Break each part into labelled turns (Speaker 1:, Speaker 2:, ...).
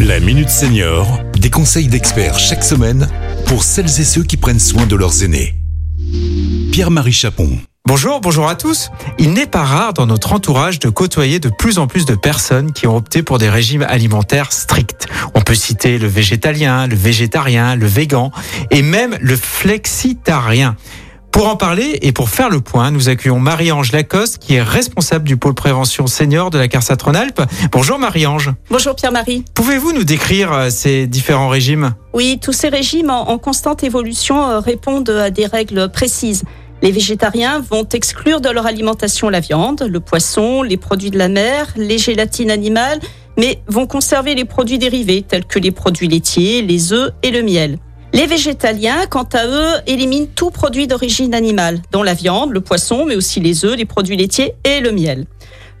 Speaker 1: La Minute Senior, des conseils d'experts chaque semaine pour celles et ceux qui prennent soin de leurs aînés. Pierre-Marie Chapon.
Speaker 2: Bonjour, bonjour à tous. Il n'est pas rare dans notre entourage de côtoyer de plus en plus de personnes qui ont opté pour des régimes alimentaires stricts. On peut citer le végétalien, le végétarien, le végan et même le flexitarien. Pour en parler et pour faire le point, nous accueillons Marie-Ange Lacoste, qui est responsable du pôle prévention senior de la CARSAT Rhône-Alpes. Bonjour Marie-Ange.
Speaker 3: Bonjour Pierre-Marie.
Speaker 2: Pouvez-vous nous décrire euh, ces différents régimes?
Speaker 3: Oui, tous ces régimes en, en constante évolution euh, répondent à des règles précises. Les végétariens vont exclure de leur alimentation la viande, le poisson, les produits de la mer, les gélatines animales, mais vont conserver les produits dérivés tels que les produits laitiers, les œufs et le miel. Les végétaliens, quant à eux, éliminent tout produit d'origine animale, dont la viande, le poisson, mais aussi les œufs, les produits laitiers et le miel.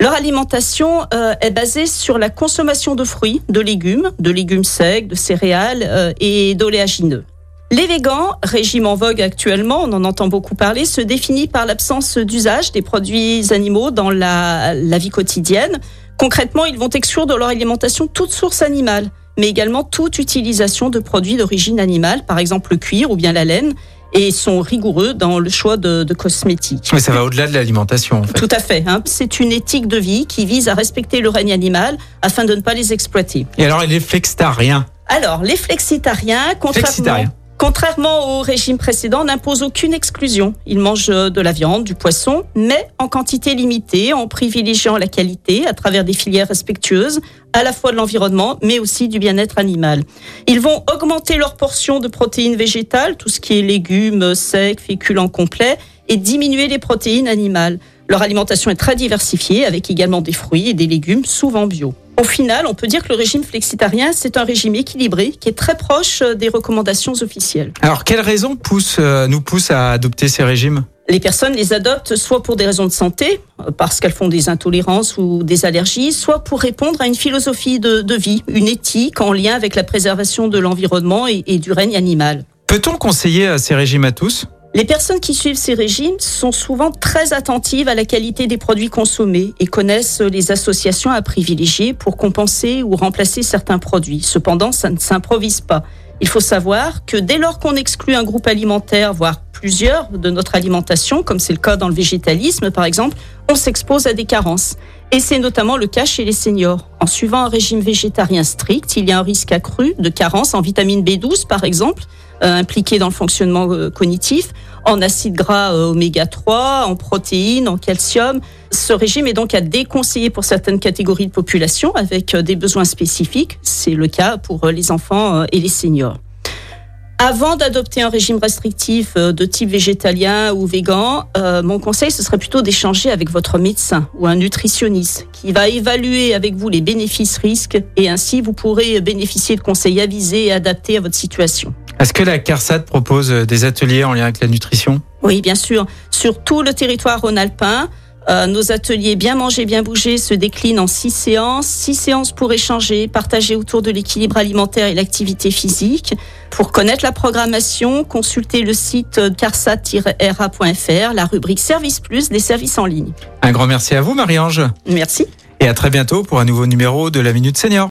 Speaker 3: Leur alimentation euh, est basée sur la consommation de fruits, de légumes, de légumes secs, de céréales euh, et d'oléagineux. Les végans, régime en vogue actuellement, on en entend beaucoup parler, se définit par l'absence d'usage des produits animaux dans la, la vie quotidienne. Concrètement, ils vont exclure de leur alimentation toute source animale mais également toute utilisation de produits d'origine animale, par exemple le cuir ou bien la laine, et sont rigoureux dans le choix de, de cosmétiques.
Speaker 2: Mais ça va au-delà de l'alimentation. En fait.
Speaker 3: Tout à fait. Hein. C'est une éthique de vie qui vise à respecter le règne animal afin de ne pas les exploiter.
Speaker 2: Et alors, les flexitariens?
Speaker 3: Alors, les flexitariens, contrairement...
Speaker 2: Flexitariens.
Speaker 3: Contrairement au régime précédent, n'impose aucune exclusion. Ils mangent de la viande, du poisson, mais en quantité limitée, en privilégiant la qualité à travers des filières respectueuses, à la fois de l'environnement, mais aussi du bien-être animal. Ils vont augmenter leur portion de protéines végétales, tout ce qui est légumes, secs, féculents complets, et diminuer les protéines animales. Leur alimentation est très diversifiée, avec également des fruits et des légumes, souvent bio. Au final, on peut dire que le régime flexitarien, c'est un régime équilibré qui est très proche euh, des recommandations officielles.
Speaker 2: Alors, quelles raisons poussent, euh, nous poussent à adopter ces régimes?
Speaker 3: Les personnes les adoptent soit pour des raisons de santé, euh, parce qu'elles font des intolérances ou des allergies, soit pour répondre à une philosophie de, de vie, une éthique en lien avec la préservation de l'environnement et, et, du règne animal.
Speaker 2: Peut-on conseiller ces régimes à tous?
Speaker 3: Les personnes qui suivent ces régimes sont souvent très attentives à la qualité des produits consommés et connaissent les associations à privilégier pour compenser ou remplacer certains produits. Cependant, ça ne s'improvise pas. Il faut savoir que dès lors qu'on exclut un groupe alimentaire, voire plusieurs de notre alimentation, comme c'est le cas dans le végétalisme par exemple, on s'expose à des carences. Et c'est notamment le cas chez les seniors. En suivant un régime végétarien strict, il y a un risque accru de carence en vitamine B12 par exemple, impliqués dans le fonctionnement euh, cognitif, en acides gras euh, oméga 3, en protéines, en calcium. Ce régime est donc à déconseiller pour certaines catégories de population avec des besoins spécifiques. C'est le cas pour les enfants et les seniors. Avant d'adopter un régime restrictif de type végétalien ou végan, euh, mon conseil ce serait plutôt d'échanger avec votre médecin ou un nutritionniste qui va évaluer avec vous les bénéfices-risques et ainsi vous pourrez bénéficier de conseils avisés et adaptés à votre situation.
Speaker 2: Est-ce que la CARSAT propose des ateliers en lien avec la nutrition?
Speaker 3: Oui, bien sûr. Sur tout le territoire rhône-alpin, euh, nos ateliers Bien manger, bien bouger se déclinent en six séances. Six séances pour échanger, partager autour de l'équilibre alimentaire et l'activité physique. Pour connaître la programmation, consultez le site carsat-ra.fr, la rubrique Service Plus des services en ligne.
Speaker 2: Un grand merci à vous, Marie-Ange.
Speaker 3: Merci.
Speaker 2: Et à très bientôt pour un nouveau numéro de la Minute Senior.